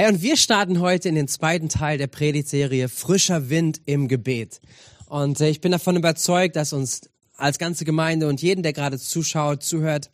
Hey, und wir starten heute in den zweiten Teil der Predigtserie Frischer Wind im Gebet. Und äh, ich bin davon überzeugt, dass uns als ganze Gemeinde und jeden, der gerade zuschaut, zuhört,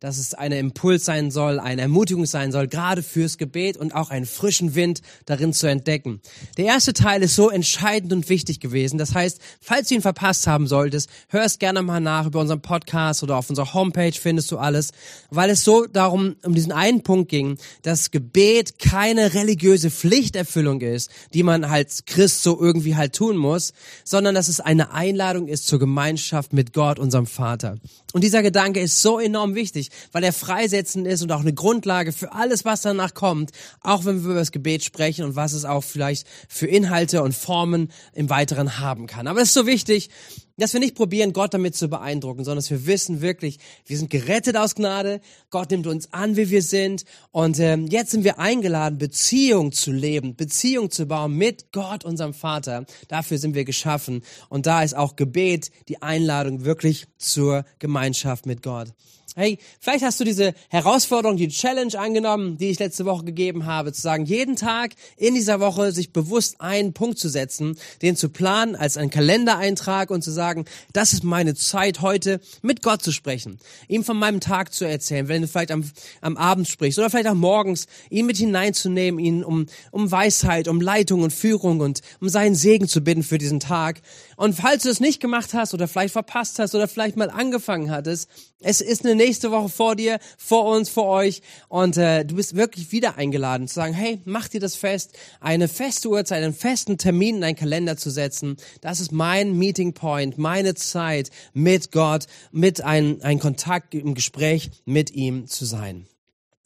dass es eine Impuls sein soll, eine Ermutigung sein soll, gerade fürs Gebet und auch einen frischen Wind darin zu entdecken. Der erste Teil ist so entscheidend und wichtig gewesen. Das heißt, falls du ihn verpasst haben solltest, hör es gerne mal nach über unseren Podcast oder auf unserer Homepage findest du alles, weil es so darum, um diesen einen Punkt ging, dass Gebet keine religiöse Pflichterfüllung ist, die man als Christ so irgendwie halt tun muss, sondern dass es eine Einladung ist zur Gemeinschaft mit Gott, unserem Vater. Und dieser Gedanke ist so enorm wichtig, weil er freisetzend ist und auch eine Grundlage für alles, was danach kommt, auch wenn wir über das Gebet sprechen und was es auch vielleicht für Inhalte und Formen im Weiteren haben kann. Aber es ist so wichtig, dass wir nicht probieren, Gott damit zu beeindrucken, sondern dass wir wissen wirklich, wir sind gerettet aus Gnade, Gott nimmt uns an, wie wir sind und ähm, jetzt sind wir eingeladen, Beziehung zu leben, Beziehung zu bauen mit Gott, unserem Vater. Dafür sind wir geschaffen und da ist auch Gebet die Einladung wirklich zur Gemeinschaft mit Gott. Hey, vielleicht hast du diese Herausforderung, die Challenge angenommen, die ich letzte Woche gegeben habe, zu sagen, jeden Tag in dieser Woche sich bewusst einen Punkt zu setzen, den zu planen als einen Kalendereintrag und zu sagen, das ist meine Zeit heute, mit Gott zu sprechen, ihm von meinem Tag zu erzählen, wenn du vielleicht am, am Abend sprichst oder vielleicht auch morgens, ihn mit hineinzunehmen, ihn um, um Weisheit, um Leitung und Führung und um seinen Segen zu bitten für diesen Tag. Und falls du es nicht gemacht hast oder vielleicht verpasst hast oder vielleicht mal angefangen hattest, es ist eine nächste Woche vor dir, vor uns, vor euch und äh, du bist wirklich wieder eingeladen zu sagen, hey, mach dir das fest, eine feste Uhrzeit, einen festen Termin in deinen Kalender zu setzen. Das ist mein Meeting Point, meine Zeit mit Gott, mit einem ein Kontakt im Gespräch mit ihm zu sein.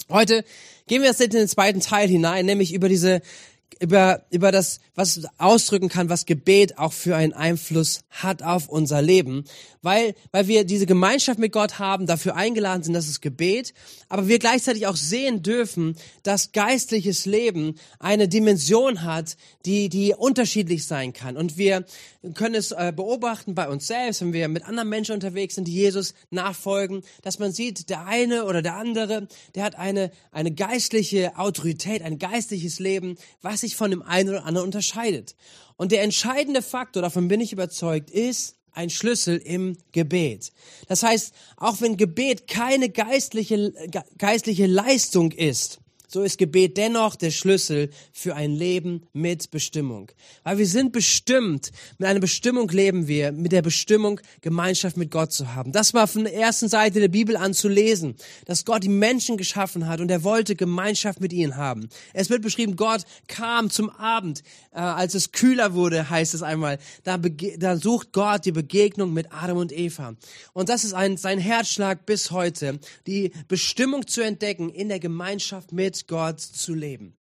Heute gehen wir jetzt in den zweiten Teil hinein, nämlich über diese über, über das, was ausdrücken kann, was Gebet auch für einen Einfluss hat auf unser Leben. Weil, weil wir diese Gemeinschaft mit Gott haben, dafür eingeladen sind, das ist Gebet, aber wir gleichzeitig auch sehen dürfen, dass geistliches Leben eine Dimension hat, die, die unterschiedlich sein kann. Und wir können es äh, beobachten bei uns selbst, wenn wir mit anderen Menschen unterwegs sind, die Jesus nachfolgen, dass man sieht, der eine oder der andere, der hat eine, eine geistliche Autorität, ein geistliches Leben, was sich von dem einen oder anderen unterscheidet. Und der entscheidende Faktor, davon bin ich überzeugt, ist ein Schlüssel im Gebet. Das heißt, auch wenn Gebet keine geistliche, geistliche Leistung ist, so ist Gebet dennoch der Schlüssel für ein Leben mit Bestimmung. Weil wir sind bestimmt, mit einer Bestimmung leben wir, mit der Bestimmung, Gemeinschaft mit Gott zu haben. Das war von der ersten Seite der Bibel an zu lesen, dass Gott die Menschen geschaffen hat und er wollte Gemeinschaft mit ihnen haben. Es wird beschrieben, Gott kam zum Abend, äh, als es kühler wurde, heißt es einmal. Da, da sucht Gott die Begegnung mit Adam und Eva. Und das ist ein, sein Herzschlag bis heute, die Bestimmung zu entdecken in der Gemeinschaft mit Gott zu leben.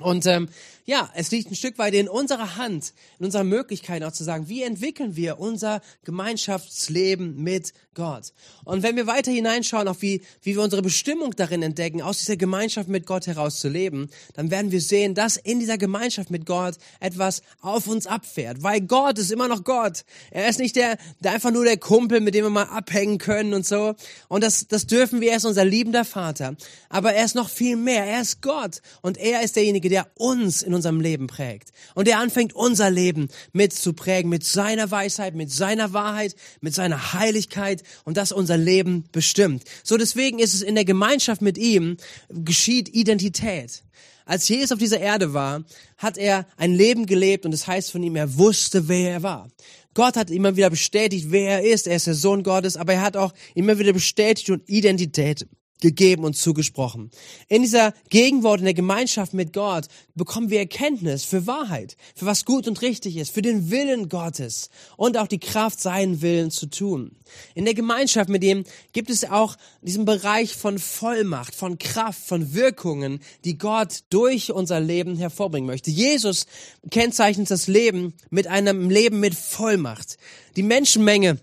Und ähm, ja, es liegt ein Stück weit in unserer Hand, in unserer Möglichkeit auch zu sagen, wie entwickeln wir unser Gemeinschaftsleben mit Gott. Und wenn wir weiter hineinschauen, auf wie, wie wir unsere Bestimmung darin entdecken, aus dieser Gemeinschaft mit Gott heraus zu leben, dann werden wir sehen, dass in dieser Gemeinschaft mit Gott etwas auf uns abfährt. Weil Gott ist immer noch Gott. Er ist nicht der, der einfach nur der Kumpel, mit dem wir mal abhängen können und so. Und das, das dürfen wir. Er ist unser liebender Vater. Aber er ist noch viel mehr. Er ist Gott. Und er ist derjenige, der uns in unserem Leben prägt. Und der anfängt, unser Leben mit zu prägen, mit seiner Weisheit, mit seiner Wahrheit, mit seiner Heiligkeit und das unser Leben bestimmt. So deswegen ist es in der Gemeinschaft mit ihm geschieht Identität. Als Jesus auf dieser Erde war, hat er ein Leben gelebt und es das heißt von ihm, er wusste, wer er war. Gott hat immer wieder bestätigt, wer er ist. Er ist der Sohn Gottes, aber er hat auch immer wieder bestätigt und Identität gegeben und zugesprochen. In dieser Gegenwart, in der Gemeinschaft mit Gott bekommen wir Erkenntnis für Wahrheit, für was gut und richtig ist, für den Willen Gottes und auch die Kraft, seinen Willen zu tun. In der Gemeinschaft mit ihm gibt es auch diesen Bereich von Vollmacht, von Kraft, von Wirkungen, die Gott durch unser Leben hervorbringen möchte. Jesus kennzeichnet das Leben mit einem Leben mit Vollmacht. Die Menschenmenge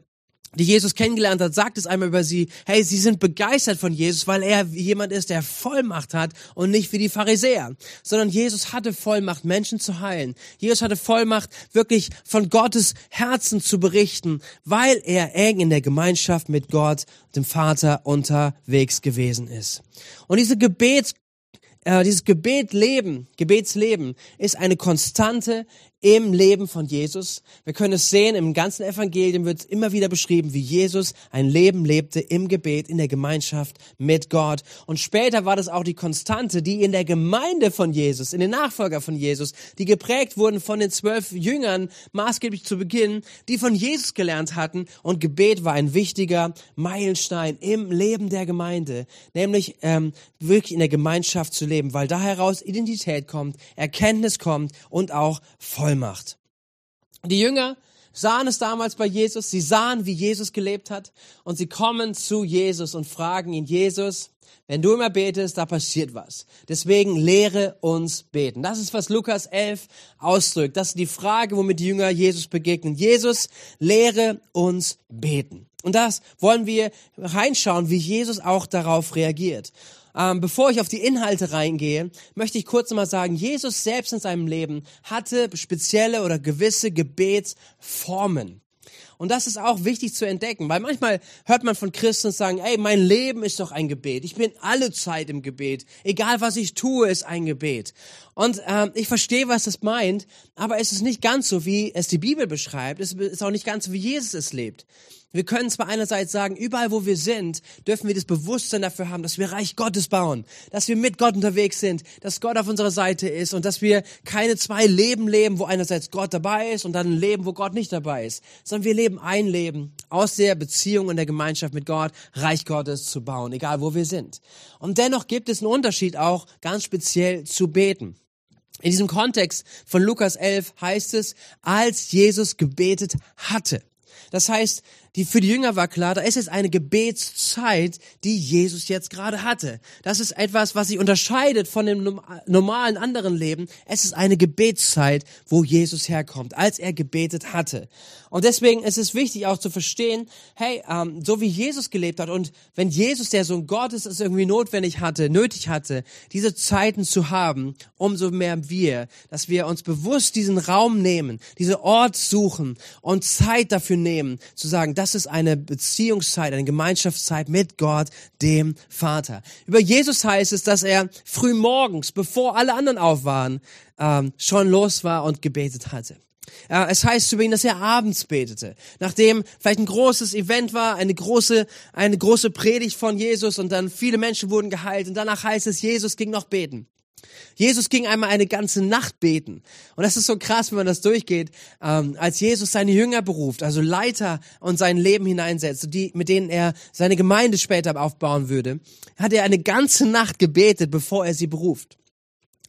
die Jesus kennengelernt hat, sagt es einmal über sie, hey, sie sind begeistert von Jesus, weil er jemand ist, der Vollmacht hat und nicht wie die Pharisäer, sondern Jesus hatte Vollmacht, Menschen zu heilen. Jesus hatte Vollmacht, wirklich von Gottes Herzen zu berichten, weil er eng in der Gemeinschaft mit Gott, dem Vater, unterwegs gewesen ist. Und diese Gebets äh, dieses Gebetleben, Gebetsleben ist eine Konstante im Leben von Jesus. Wir können es sehen, im ganzen Evangelium wird immer wieder beschrieben, wie Jesus ein Leben lebte im Gebet, in der Gemeinschaft mit Gott. Und später war das auch die Konstante, die in der Gemeinde von Jesus, in den Nachfolger von Jesus, die geprägt wurden von den zwölf Jüngern, maßgeblich zu Beginn, die von Jesus gelernt hatten. Und Gebet war ein wichtiger Meilenstein im Leben der Gemeinde, nämlich ähm, wirklich in der Gemeinschaft zu leben, weil da heraus Identität kommt, Erkenntnis kommt und auch Vollmacht. Vollmacht. Die Jünger sahen es damals bei Jesus, sie sahen, wie Jesus gelebt hat und sie kommen zu Jesus und fragen ihn, Jesus, wenn du immer betest, da passiert was. Deswegen lehre uns beten. Das ist, was Lukas 11 ausdrückt. Das ist die Frage, womit die Jünger Jesus begegnen. Jesus, lehre uns beten. Und das wollen wir reinschauen, wie Jesus auch darauf reagiert. Ähm, bevor ich auf die Inhalte reingehe, möchte ich kurz mal sagen, Jesus selbst in seinem Leben hatte spezielle oder gewisse Gebetsformen. Und das ist auch wichtig zu entdecken, weil manchmal hört man von Christen sagen, ey, mein Leben ist doch ein Gebet. Ich bin alle Zeit im Gebet. Egal was ich tue, ist ein Gebet. Und ähm, ich verstehe, was es meint, aber es ist nicht ganz so, wie es die Bibel beschreibt. Es ist auch nicht ganz so, wie Jesus es lebt. Wir können zwar einerseits sagen, überall wo wir sind, dürfen wir das Bewusstsein dafür haben, dass wir Reich Gottes bauen, dass wir mit Gott unterwegs sind, dass Gott auf unserer Seite ist und dass wir keine zwei Leben leben, wo einerseits Gott dabei ist und dann ein Leben, wo Gott nicht dabei ist, sondern wir leben ein Leben aus der Beziehung und der Gemeinschaft mit Gott, Reich Gottes zu bauen, egal wo wir sind. Und dennoch gibt es einen Unterschied auch ganz speziell zu beten. In diesem Kontext von Lukas 11 heißt es, als Jesus gebetet hatte. Das heißt, die für die Jünger war klar, da ist jetzt eine Gebetszeit, die Jesus jetzt gerade hatte. Das ist etwas, was sich unterscheidet von dem normalen anderen Leben. Es ist eine Gebetszeit, wo Jesus herkommt, als er gebetet hatte. Und deswegen ist es wichtig auch zu verstehen, hey, ähm, so wie Jesus gelebt hat und wenn Jesus, der Sohn Gottes, es irgendwie notwendig hatte, nötig hatte, diese Zeiten zu haben, umso mehr wir, dass wir uns bewusst diesen Raum nehmen, diese Ort suchen und Zeit dafür nehmen, zu sagen, das ist eine Beziehungszeit, eine Gemeinschaftszeit mit Gott, dem Vater. Über Jesus heißt es, dass er früh morgens, bevor alle anderen auf waren, ähm, schon los war und gebetet hatte. Ja, es heißt über ihn, dass er abends betete, nachdem vielleicht ein großes Event war, eine große, eine große Predigt von Jesus und dann viele Menschen wurden geheilt und danach heißt es, Jesus ging noch beten. Jesus ging einmal eine ganze Nacht beten. Und das ist so krass, wenn man das durchgeht. Ähm, als Jesus seine Jünger beruft, also Leiter und sein Leben hineinsetzt, die, mit denen er seine Gemeinde später aufbauen würde, hat er eine ganze Nacht gebetet, bevor er sie beruft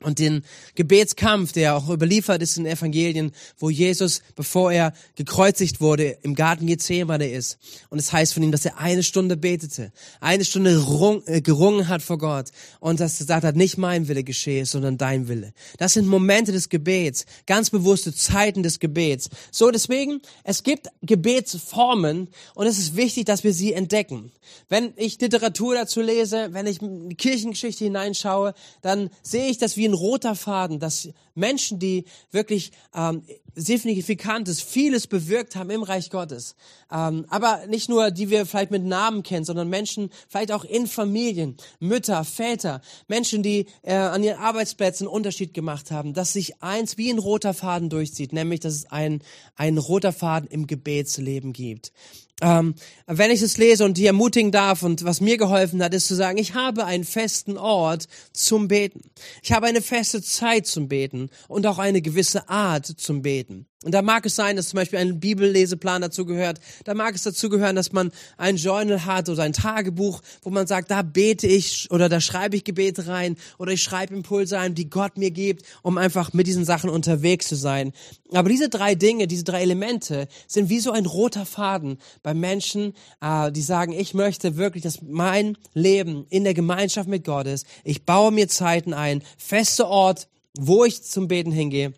und den Gebetskampf, der auch überliefert ist in den Evangelien, wo Jesus, bevor er gekreuzigt wurde, im Garten Gethsemane ist. Und es heißt von ihm, dass er eine Stunde betete, eine Stunde rung, äh, gerungen hat vor Gott und dass er gesagt hat, nicht mein Wille geschehe, sondern dein Wille. Das sind Momente des Gebets, ganz bewusste Zeiten des Gebets. So deswegen, es gibt Gebetsformen und es ist wichtig, dass wir sie entdecken. Wenn ich Literatur dazu lese, wenn ich in die Kirchengeschichte hineinschaue, dann sehe ich, dass wir ein roter Faden, dass Menschen, die wirklich ähm, signifikantes, vieles bewirkt haben im Reich Gottes, ähm, aber nicht nur, die wir vielleicht mit Namen kennen, sondern Menschen vielleicht auch in Familien, Mütter, Väter, Menschen, die äh, an ihren Arbeitsplätzen einen Unterschied gemacht haben, dass sich eins wie ein roter Faden durchzieht, nämlich dass es ein, ein roter Faden im Gebetsleben gibt. Ähm, wenn ich es lese und die ermutigen darf und was mir geholfen hat, ist zu sagen, ich habe einen festen Ort zum Beten. Ich habe eine feste Zeit zum Beten und auch eine gewisse Art zum Beten. Und da mag es sein, dass zum Beispiel ein Bibelleseplan dazu gehört. Da mag es dazu gehören, dass man ein Journal hat oder ein Tagebuch, wo man sagt, da bete ich oder da schreibe ich Gebete rein oder ich schreibe Impulse ein, die Gott mir gibt, um einfach mit diesen Sachen unterwegs zu sein. Aber diese drei Dinge, diese drei Elemente sind wie so ein roter Faden bei Menschen, äh, die sagen, ich möchte wirklich, dass mein Leben in der Gemeinschaft mit Gott ist. Ich baue mir Zeiten ein, feste Ort, wo ich zum Beten hingehe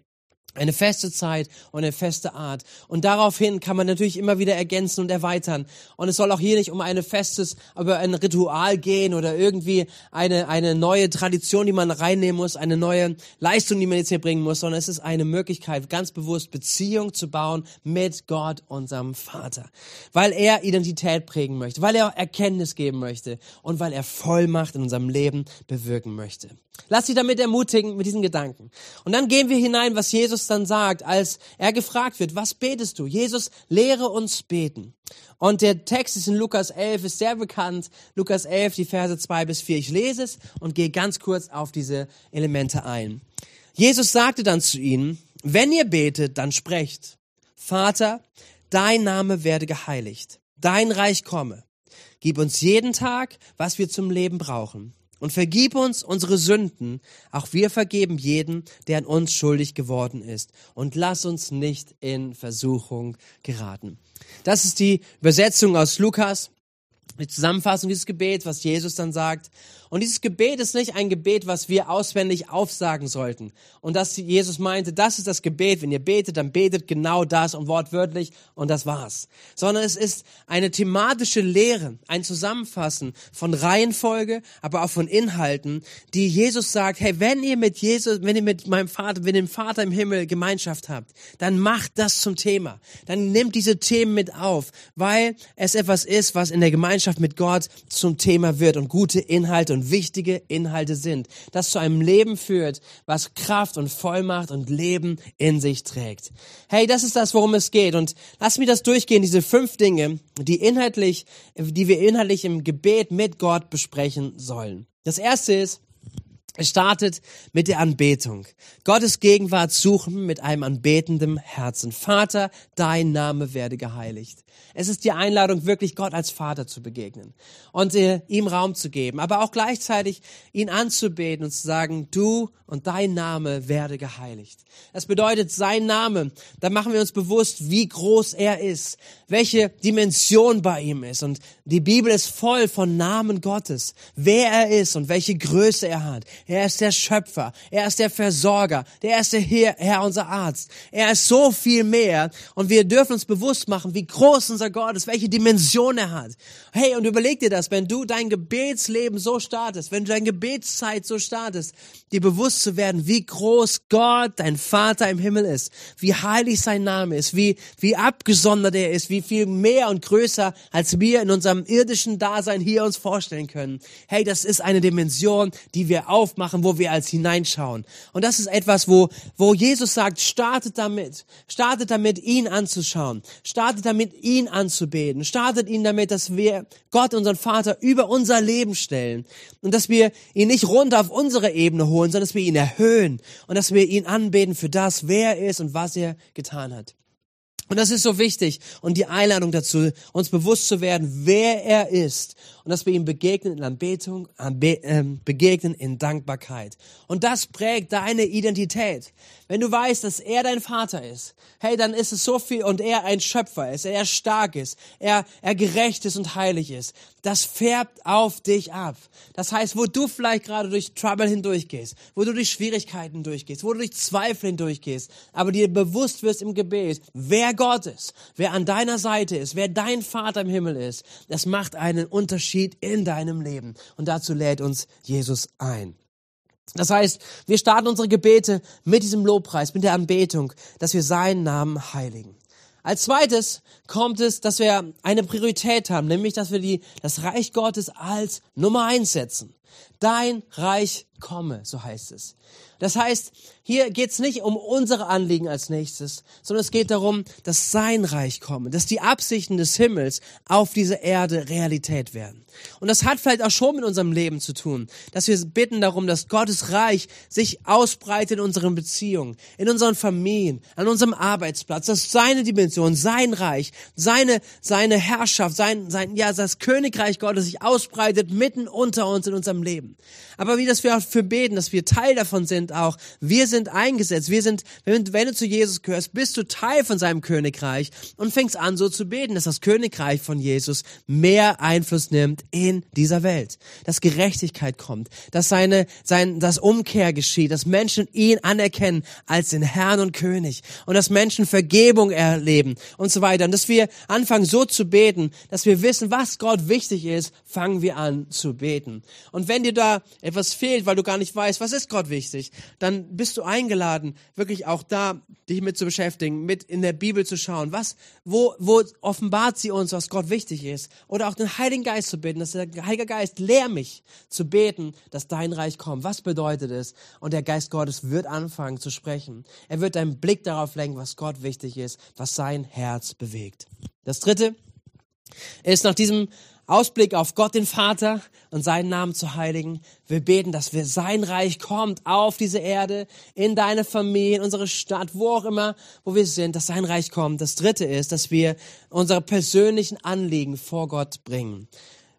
eine feste Zeit und eine feste Art. Und daraufhin kann man natürlich immer wieder ergänzen und erweitern. Und es soll auch hier nicht um eine festes, aber ein Ritual gehen oder irgendwie eine, eine neue Tradition, die man reinnehmen muss, eine neue Leistung, die man jetzt hier bringen muss, sondern es ist eine Möglichkeit, ganz bewusst Beziehung zu bauen mit Gott, unserem Vater. Weil er Identität prägen möchte, weil er Erkenntnis geben möchte und weil er Vollmacht in unserem Leben bewirken möchte. Lass dich damit ermutigen mit diesen Gedanken. Und dann gehen wir hinein, was Jesus dann sagt, als er gefragt wird, was betest du? Jesus, lehre uns beten. Und der Text ist in Lukas 11, ist sehr bekannt. Lukas 11, die Verse 2 bis 4. Ich lese es und gehe ganz kurz auf diese Elemente ein. Jesus sagte dann zu ihnen, wenn ihr betet, dann sprecht. Vater, dein Name werde geheiligt. Dein Reich komme. Gib uns jeden Tag, was wir zum Leben brauchen und vergib uns unsere Sünden, auch wir vergeben jeden, der an uns schuldig geworden ist. Und lass uns nicht in Versuchung geraten. Das ist die Übersetzung aus Lukas, die Zusammenfassung dieses Gebets, was Jesus dann sagt. Und dieses Gebet ist nicht ein Gebet, was wir auswendig aufsagen sollten. Und dass Jesus meinte, das ist das Gebet. Wenn ihr betet, dann betet genau das und wortwörtlich und das war's. Sondern es ist eine thematische Lehre, ein Zusammenfassen von Reihenfolge, aber auch von Inhalten, die Jesus sagt, hey, wenn ihr mit Jesus, wenn ihr mit meinem Vater, wenn ihr dem Vater im Himmel Gemeinschaft habt, dann macht das zum Thema. Dann nehmt diese Themen mit auf, weil es etwas ist, was in der Gemeinschaft mit Gott zum Thema wird und gute Inhalte wichtige Inhalte sind. Das zu einem Leben führt, was Kraft und Vollmacht und Leben in sich trägt. Hey, das ist das, worum es geht. Und lass mich das durchgehen, diese fünf Dinge, die inhaltlich, die wir inhaltlich im Gebet mit Gott besprechen sollen. Das erste ist, es startet mit der Anbetung. Gottes Gegenwart suchen mit einem anbetenden Herzen. Vater, dein Name werde geheiligt. Es ist die Einladung, wirklich Gott als Vater zu begegnen und äh, ihm Raum zu geben, aber auch gleichzeitig ihn anzubeten und zu sagen, du und dein Name werde geheiligt. Das bedeutet, sein Name, da machen wir uns bewusst, wie groß er ist, welche Dimension bei ihm ist. Und die Bibel ist voll von Namen Gottes, wer er ist und welche Größe er hat. Er ist der Schöpfer, er ist der Versorger, der erste Herr, Herr unser Arzt. Er ist so viel mehr und wir dürfen uns bewusst machen, wie groß unser Gott ist, welche Dimension er hat. Hey, und überleg dir das, wenn du dein Gebetsleben so startest, wenn du deine Gebetszeit so startest, dir bewusst zu werden, wie groß Gott, dein Vater im Himmel ist, wie heilig sein Name ist, wie, wie abgesondert er ist, wie viel mehr und größer, als wir in unserem irdischen Dasein hier uns vorstellen können. Hey, das ist eine Dimension, die wir aufmachen, wo wir als hineinschauen. Und das ist etwas, wo, wo Jesus sagt, startet damit, startet damit, ihn anzuschauen, startet damit, ihn anzubeten, startet ihn damit, dass wir Gott, unseren Vater, über unser Leben stellen. Und dass wir ihn nicht runter auf unsere Ebene holen, sondern dass wir ihn erhöhen. Und dass wir ihn anbeten für das, wer er ist und was er getan hat. Und das ist so wichtig. Und die Einladung dazu, uns bewusst zu werden, wer er ist und dass wir ihm begegnen in Anbetung, äh, begegnen in Dankbarkeit. Und das prägt deine Identität. Wenn du weißt, dass er dein Vater ist, hey, dann ist es so viel und er ein Schöpfer ist, er stark ist, er, er gerecht ist und heilig ist. Das färbt auf dich ab. Das heißt, wo du vielleicht gerade durch Trouble hindurchgehst, wo du durch Schwierigkeiten durchgehst, wo du durch Zweifel hindurchgehst, aber dir bewusst wirst im Gebet, wer Gott ist, wer an deiner Seite ist, wer dein Vater im Himmel ist, das macht einen Unterschied in deinem Leben. Und dazu lädt uns Jesus ein. Das heißt, wir starten unsere Gebete mit diesem Lobpreis, mit der Anbetung, dass wir seinen Namen heiligen. Als zweites kommt es, dass wir eine Priorität haben, nämlich, dass wir die, das Reich Gottes als Nummer eins setzen. Dein Reich komme, so heißt es. Das heißt, hier geht es nicht um unsere Anliegen als nächstes, sondern es geht darum, dass sein Reich komme, dass die Absichten des Himmels auf dieser Erde Realität werden. Und das hat vielleicht auch schon mit unserem Leben zu tun, dass wir bitten darum, dass Gottes Reich sich ausbreitet in unseren Beziehungen, in unseren Familien, an unserem Arbeitsplatz, dass seine Dimension, sein Reich, seine, seine Herrschaft, sein, sein, ja, das Königreich Gottes sich ausbreitet mitten unter uns in unserem Leben. Aber wie das wir auch für beten, dass wir Teil davon sind auch. Wir sind eingesetzt. Wir sind, wenn, wenn du zu Jesus gehörst, bist du Teil von seinem Königreich und fängst an so zu beten, dass das Königreich von Jesus mehr Einfluss nimmt in dieser Welt. Dass Gerechtigkeit kommt, dass seine, sein, dass Umkehr geschieht, dass Menschen ihn anerkennen als den Herrn und König und dass Menschen Vergebung erleben und so weiter. Und dass wir anfangen so zu beten, dass wir wissen, was Gott wichtig ist, fangen wir an zu beten. Und wenn dir da etwas fehlt, weil du gar nicht weißt, was ist Gott wichtig, dann bist du eingeladen, wirklich auch da dich mit zu beschäftigen, mit in der Bibel zu schauen, was, wo, wo offenbart sie uns, was Gott wichtig ist. Oder auch den Heiligen Geist zu beten, dass der Heilige Geist lehr mich zu beten, dass dein Reich kommt. Was bedeutet es? Und der Geist Gottes wird anfangen zu sprechen. Er wird deinen Blick darauf lenken, was Gott wichtig ist, was sein Herz bewegt. Das dritte ist nach diesem Ausblick auf Gott den Vater und seinen Namen zu heiligen. Wir beten, dass wir sein Reich kommt auf diese Erde, in deine Familie, in unsere Stadt, wo auch immer, wo wir sind, dass sein Reich kommt. Das dritte ist, dass wir unsere persönlichen Anliegen vor Gott bringen.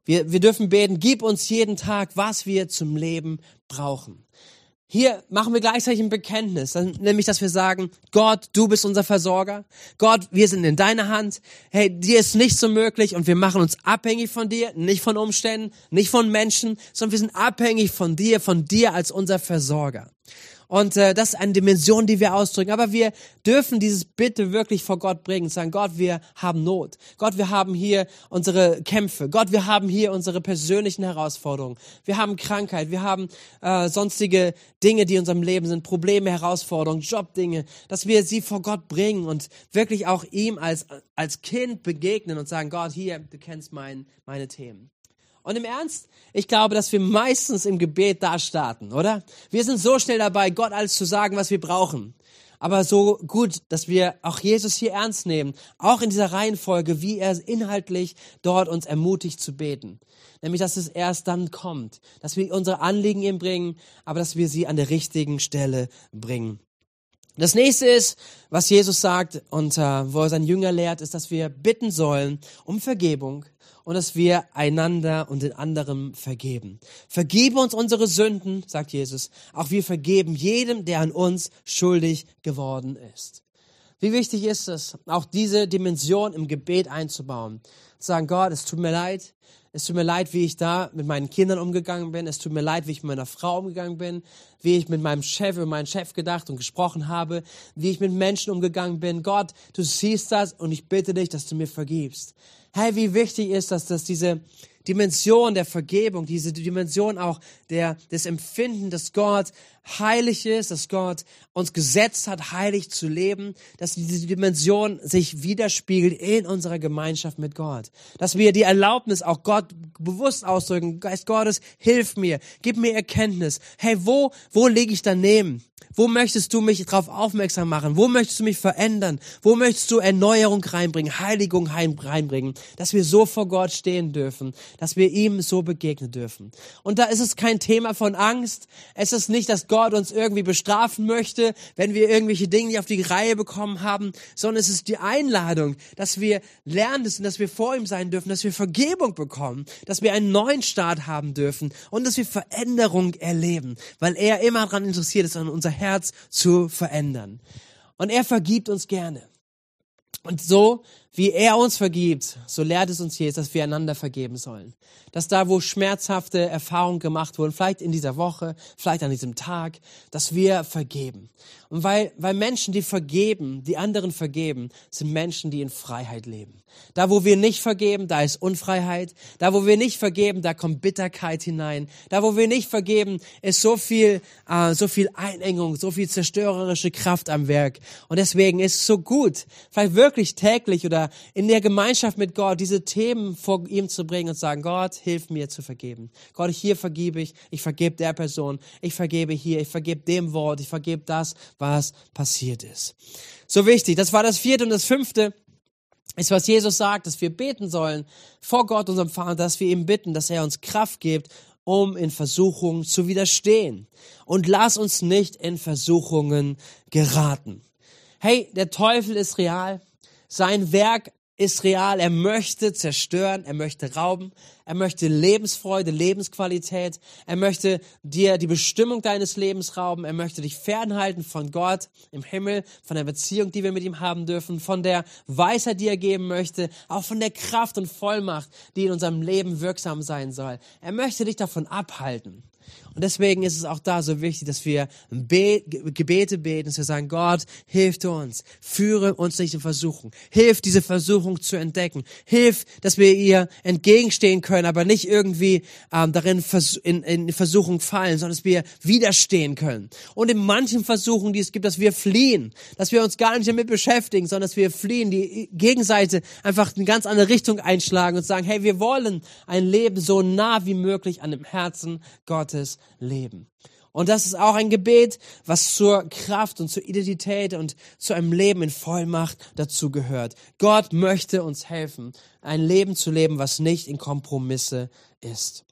Wir, wir dürfen beten, gib uns jeden Tag, was wir zum Leben brauchen. Hier machen wir gleichzeitig ein Bekenntnis, nämlich, dass wir sagen, Gott, du bist unser Versorger. Gott, wir sind in deiner Hand. Hey, dir ist nichts so möglich und wir machen uns abhängig von dir, nicht von Umständen, nicht von Menschen, sondern wir sind abhängig von dir, von dir als unser Versorger. Und äh, das ist eine Dimension, die wir ausdrücken. Aber wir dürfen dieses Bitte wirklich vor Gott bringen sagen, Gott, wir haben Not. Gott, wir haben hier unsere Kämpfe. Gott, wir haben hier unsere persönlichen Herausforderungen. Wir haben Krankheit. Wir haben äh, sonstige Dinge, die in unserem Leben sind. Probleme, Herausforderungen, Jobdinge. Dass wir sie vor Gott bringen und wirklich auch ihm als, als Kind begegnen und sagen, Gott, hier, du kennst mein, meine Themen. Und im Ernst, ich glaube, dass wir meistens im Gebet da starten, oder? Wir sind so schnell dabei, Gott alles zu sagen, was wir brauchen. Aber so gut, dass wir auch Jesus hier ernst nehmen, auch in dieser Reihenfolge, wie er inhaltlich dort uns ermutigt zu beten. Nämlich, dass es erst dann kommt, dass wir unsere Anliegen ihm bringen, aber dass wir sie an der richtigen Stelle bringen. Das nächste ist, was Jesus sagt und äh, wo er seinen Jünger lehrt, ist, dass wir bitten sollen um Vergebung und dass wir einander und den anderen vergeben. Vergebe uns unsere Sünden, sagt Jesus. Auch wir vergeben jedem, der an uns schuldig geworden ist. Wie wichtig ist es, auch diese Dimension im Gebet einzubauen. Zu sagen, Gott, es tut mir leid. Es tut mir leid, wie ich da mit meinen Kindern umgegangen bin. Es tut mir leid, wie ich mit meiner Frau umgegangen bin. Wie ich mit meinem Chef über meinen Chef gedacht und gesprochen habe. Wie ich mit Menschen umgegangen bin. Gott, du siehst das und ich bitte dich, dass du mir vergibst hey, wie wichtig ist das, dass diese Dimension der Vergebung, diese Dimension auch der, des Empfinden, dass Gott heilig ist, dass Gott uns gesetzt hat, heilig zu leben, dass diese Dimension sich widerspiegelt in unserer Gemeinschaft mit Gott. Dass wir die Erlaubnis auch Gott bewusst ausdrücken, Geist Gottes, hilf mir, gib mir Erkenntnis. Hey, wo, wo lege ich daneben? Wo möchtest du mich darauf aufmerksam machen? Wo möchtest du mich verändern? Wo möchtest du Erneuerung reinbringen, Heiligung reinbringen, dass wir so vor Gott stehen dürfen, dass wir ihm so begegnen dürfen? Und da ist es kein Thema von Angst. Es ist nicht, dass Gott uns irgendwie bestrafen möchte, wenn wir irgendwelche Dinge nicht auf die Reihe bekommen haben, sondern es ist die Einladung, dass wir lernen müssen, dass wir vor ihm sein dürfen, dass wir Vergebung bekommen, dass wir einen neuen Start haben dürfen und dass wir Veränderung erleben, weil er immer daran interessiert ist, an unser Herz zu verändern. Und er vergibt uns gerne. Und so wie er uns vergibt, so lehrt es uns Jesus, dass wir einander vergeben sollen. Dass da, wo schmerzhafte Erfahrungen gemacht wurden, vielleicht in dieser Woche, vielleicht an diesem Tag, dass wir vergeben. Und weil, weil Menschen, die vergeben, die anderen vergeben, sind Menschen, die in Freiheit leben. Da, wo wir nicht vergeben, da ist Unfreiheit. Da, wo wir nicht vergeben, da kommt Bitterkeit hinein. Da, wo wir nicht vergeben, ist so viel, äh, so viel Einengung, so viel zerstörerische Kraft am Werk. Und deswegen ist es so gut, vielleicht wirklich täglich oder in der Gemeinschaft mit Gott diese Themen vor ihm zu bringen und sagen, Gott, hilf mir zu vergeben. Gott, hier vergebe ich, ich vergebe der Person, ich vergebe hier, ich vergebe dem Wort, ich vergebe das, was passiert ist. So wichtig. Das war das vierte und das fünfte ist, was Jesus sagt, dass wir beten sollen vor Gott, unserem Vater, dass wir ihm bitten, dass er uns Kraft gibt, um in Versuchungen zu widerstehen. Und lass uns nicht in Versuchungen geraten. Hey, der Teufel ist real. Sein Werk ist real. Er möchte zerstören, er möchte rauben, er möchte Lebensfreude, Lebensqualität, er möchte dir die Bestimmung deines Lebens rauben, er möchte dich fernhalten von Gott im Himmel, von der Beziehung, die wir mit ihm haben dürfen, von der Weisheit, die er geben möchte, auch von der Kraft und Vollmacht, die in unserem Leben wirksam sein soll. Er möchte dich davon abhalten. Und deswegen ist es auch da so wichtig, dass wir Be Gebete beten, dass wir sagen, Gott, hilf uns, führe uns nicht in Versuchung, hilf diese Versuchung zu entdecken, hilf, dass wir ihr entgegenstehen können, aber nicht irgendwie ähm, darin vers in, in Versuchung fallen, sondern dass wir widerstehen können. Und in manchen Versuchen, die es gibt, dass wir fliehen, dass wir uns gar nicht damit beschäftigen, sondern dass wir fliehen, die Gegenseite einfach eine ganz andere Richtung einschlagen und sagen, hey, wir wollen ein Leben so nah wie möglich an dem Herzen Gottes leben. Und das ist auch ein Gebet, was zur Kraft und zur Identität und zu einem Leben in Vollmacht dazu gehört. Gott möchte uns helfen, ein Leben zu leben, was nicht in Kompromisse ist.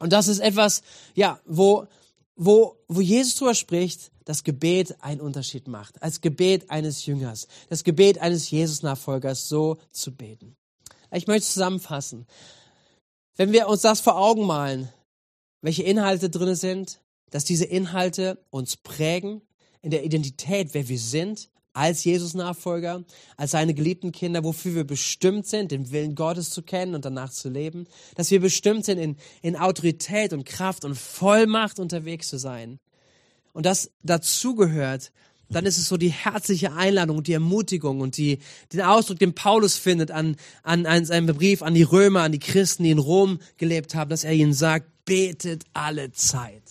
Und das ist etwas, ja, wo, wo, wo Jesus drüber spricht, das Gebet einen Unterschied macht. Als Gebet eines Jüngers. Das Gebet eines Jesus-Nachfolgers so zu beten. Ich möchte zusammenfassen. Wenn wir uns das vor Augen malen, welche Inhalte drin sind, dass diese Inhalte uns prägen in der Identität, wer wir sind, als Jesus-Nachfolger, als seine geliebten Kinder, wofür wir bestimmt sind, den Willen Gottes zu kennen und danach zu leben, dass wir bestimmt sind, in, in Autorität und Kraft und Vollmacht unterwegs zu sein. Und das dazugehört, dann ist es so die herzliche Einladung und die Ermutigung und die, den Ausdruck, den Paulus findet an, an, an seinem Brief an die Römer, an die Christen, die in Rom gelebt haben, dass er ihnen sagt, betet alle Zeit.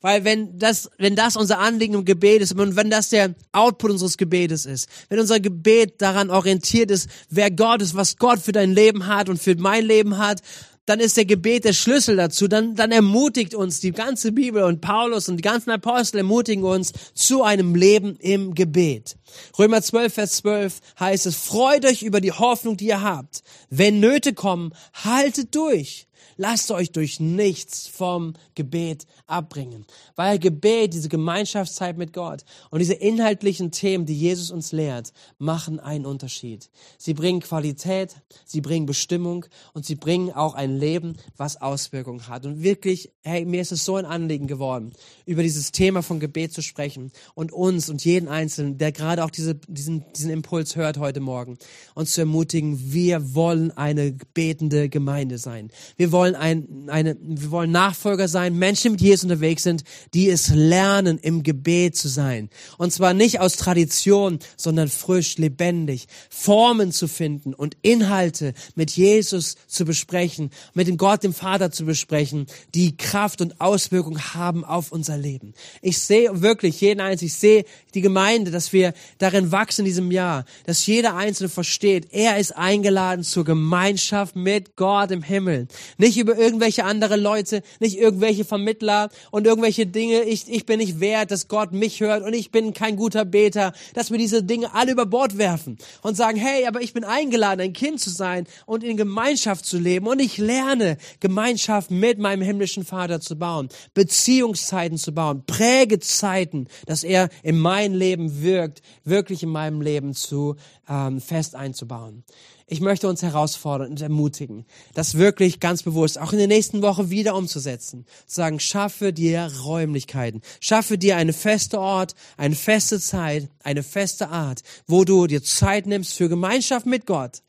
Weil wenn das, wenn das unser Anliegen im Gebet ist und wenn das der Output unseres Gebetes ist, wenn unser Gebet daran orientiert ist, wer Gott ist, was Gott für dein Leben hat und für mein Leben hat, dann ist der Gebet der Schlüssel dazu. Dann, dann ermutigt uns die ganze Bibel und Paulus und die ganzen Apostel ermutigen uns zu einem Leben im Gebet. Römer 12, Vers 12 heißt es, freut euch über die Hoffnung, die ihr habt. Wenn Nöte kommen, haltet durch. Lasst euch durch nichts vom Gebet abbringen. Weil Gebet, diese Gemeinschaftszeit mit Gott und diese inhaltlichen Themen, die Jesus uns lehrt, machen einen Unterschied. Sie bringen Qualität, sie bringen Bestimmung und sie bringen auch ein Leben, was Auswirkungen hat. Und wirklich, hey, mir ist es so ein Anliegen geworden, über dieses Thema von Gebet zu sprechen und uns und jeden Einzelnen, der gerade auch diese, diesen, diesen Impuls hört heute Morgen, uns zu ermutigen, wir wollen eine betende Gemeinde sein. Wir wollen ein, eine, wir wollen Nachfolger sein, Menschen mit Jesus unterwegs sind, die es lernen, im Gebet zu sein. Und zwar nicht aus Tradition, sondern frisch, lebendig, Formen zu finden und Inhalte mit Jesus zu besprechen, mit dem Gott, dem Vater zu besprechen, die Kraft und Auswirkung haben auf unser Leben. Ich sehe wirklich jeden einzelnen, ich sehe die Gemeinde, dass wir darin wachsen in diesem Jahr, dass jeder Einzelne versteht, er ist eingeladen zur Gemeinschaft mit Gott im Himmel. Nicht über irgendwelche andere Leute, nicht irgendwelche Vermittler und irgendwelche Dinge. Ich, ich bin nicht wert, dass Gott mich hört und ich bin kein guter Beter, dass wir diese Dinge alle über Bord werfen und sagen, hey, aber ich bin eingeladen, ein Kind zu sein und in Gemeinschaft zu leben und ich lerne, Gemeinschaft mit meinem himmlischen Vater zu bauen, Beziehungszeiten zu bauen, Prägezeiten, dass er in mein Leben wirkt, wirklich in meinem Leben zu ähm, fest einzubauen. Ich möchte uns herausfordern und ermutigen, das wirklich ganz bewusst auch in der nächsten Woche wieder umzusetzen. Zu sagen, schaffe dir Räumlichkeiten, schaffe dir eine feste Ort, eine feste Zeit, eine feste Art, wo du dir Zeit nimmst für Gemeinschaft mit Gott.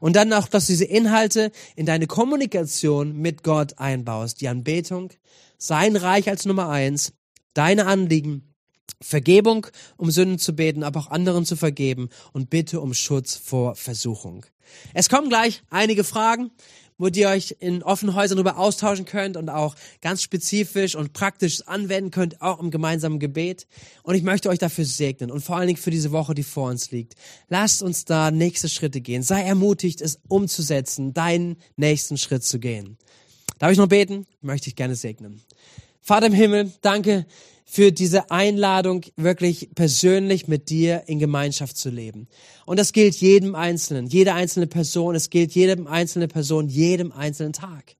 Und dann auch, dass du diese Inhalte in deine Kommunikation mit Gott einbaust. Die Anbetung, sein Reich als Nummer eins, deine Anliegen, Vergebung, um Sünden zu beten, aber auch anderen zu vergeben und bitte um Schutz vor Versuchung. Es kommen gleich einige Fragen, wo ihr euch in offenen Häusern darüber austauschen könnt und auch ganz spezifisch und praktisch anwenden könnt, auch im gemeinsamen Gebet. Und ich möchte euch dafür segnen und vor allen Dingen für diese Woche, die vor uns liegt. Lasst uns da nächste Schritte gehen. Sei ermutigt, es umzusetzen, deinen nächsten Schritt zu gehen. Darf ich noch beten? Möchte ich gerne segnen. Vater im Himmel, danke für diese Einladung, wirklich persönlich mit dir in Gemeinschaft zu leben. Und das gilt jedem Einzelnen, jede einzelne Person, es gilt jedem einzelnen Person, jedem einzelnen Tag.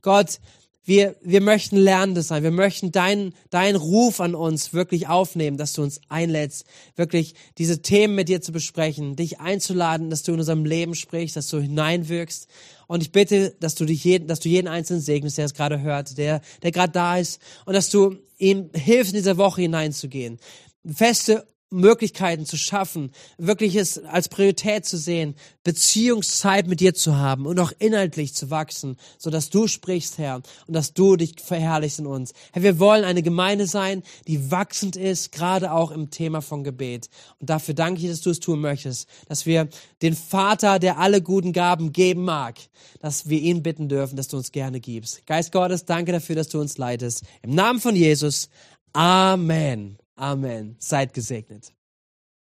Gott, wir, wir möchten Lernende sein. Wir möchten deinen dein Ruf an uns wirklich aufnehmen, dass du uns einlädst, wirklich diese Themen mit dir zu besprechen, dich einzuladen, dass du in unserem Leben sprichst, dass du hineinwirkst. Und ich bitte, dass du dich jeden, dass du jeden Einzelnen segnest, der es gerade hört, der, der gerade da ist, und dass du ihm hilfst, in diese Woche hineinzugehen. Feste Möglichkeiten zu schaffen, wirklich es als Priorität zu sehen, Beziehungszeit mit dir zu haben und auch inhaltlich zu wachsen, so dass du sprichst, Herr, und dass du dich verherrlichst in uns. Herr, wir wollen eine Gemeinde sein, die wachsend ist, gerade auch im Thema von Gebet. Und dafür danke ich, dass du es tun möchtest, dass wir den Vater, der alle guten Gaben geben mag, dass wir ihn bitten dürfen, dass du uns gerne gibst. Geist Gottes, danke dafür, dass du uns leitest. Im Namen von Jesus. Amen. Amen. Seid gesegnet.